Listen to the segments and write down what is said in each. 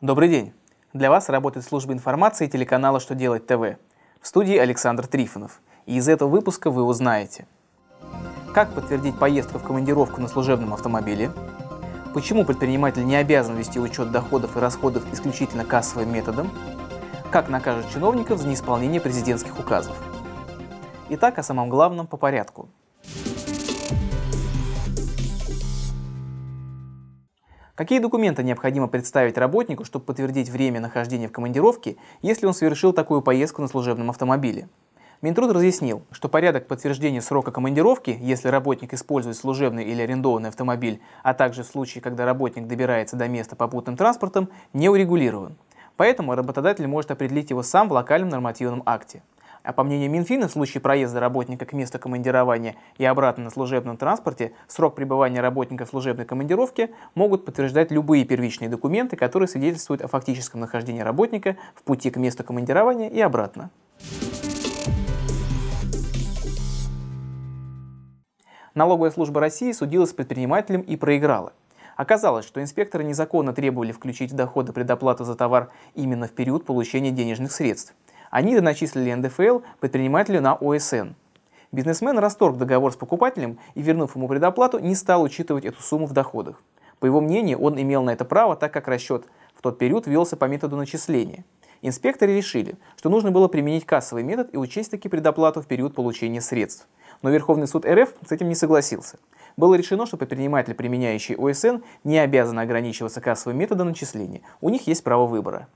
Добрый день! Для вас работает служба информации телеканала «Что делать ТВ». В студии Александр Трифонов. И из этого выпуска вы узнаете Как подтвердить поездку в командировку на служебном автомобиле Почему предприниматель не обязан вести учет доходов и расходов исключительно кассовым методом Как накажут чиновников за неисполнение президентских указов Итак, о самом главном по порядку – Какие документы необходимо представить работнику, чтобы подтвердить время нахождения в командировке, если он совершил такую поездку на служебном автомобиле? Минтруд разъяснил, что порядок подтверждения срока командировки, если работник использует служебный или арендованный автомобиль, а также в случае, когда работник добирается до места попутным транспортом, не урегулирован. Поэтому работодатель может определить его сам в локальном нормативном акте. А по мнению Минфина, в случае проезда работника к месту командирования и обратно на служебном транспорте, срок пребывания работника в служебной командировке могут подтверждать любые первичные документы, которые свидетельствуют о фактическом нахождении работника в пути к месту командирования и обратно. Налоговая служба России судилась с предпринимателем и проиграла. Оказалось, что инспекторы незаконно требовали включить в доходы предоплату за товар именно в период получения денежных средств – они доначислили НДФЛ предпринимателю на ОСН. Бизнесмен расторг договор с покупателем и, вернув ему предоплату, не стал учитывать эту сумму в доходах. По его мнению, он имел на это право, так как расчет в тот период велся по методу начисления. Инспекторы решили, что нужно было применить кассовый метод и учесть таки предоплату в период получения средств. Но Верховный суд РФ с этим не согласился. Было решено, что предприниматель, применяющий ОСН, не обязан ограничиваться кассовым методом начисления. У них есть право выбора.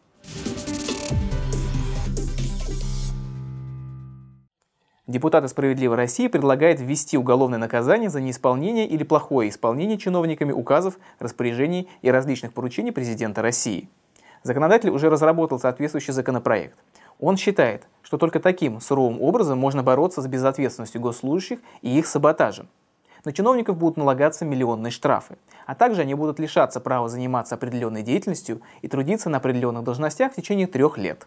Депутаты «Справедливой России» предлагают ввести уголовное наказание за неисполнение или плохое исполнение чиновниками указов, распоряжений и различных поручений президента России. Законодатель уже разработал соответствующий законопроект. Он считает, что только таким суровым образом можно бороться с безответственностью госслужащих и их саботажем. На чиновников будут налагаться миллионные штрафы, а также они будут лишаться права заниматься определенной деятельностью и трудиться на определенных должностях в течение трех лет.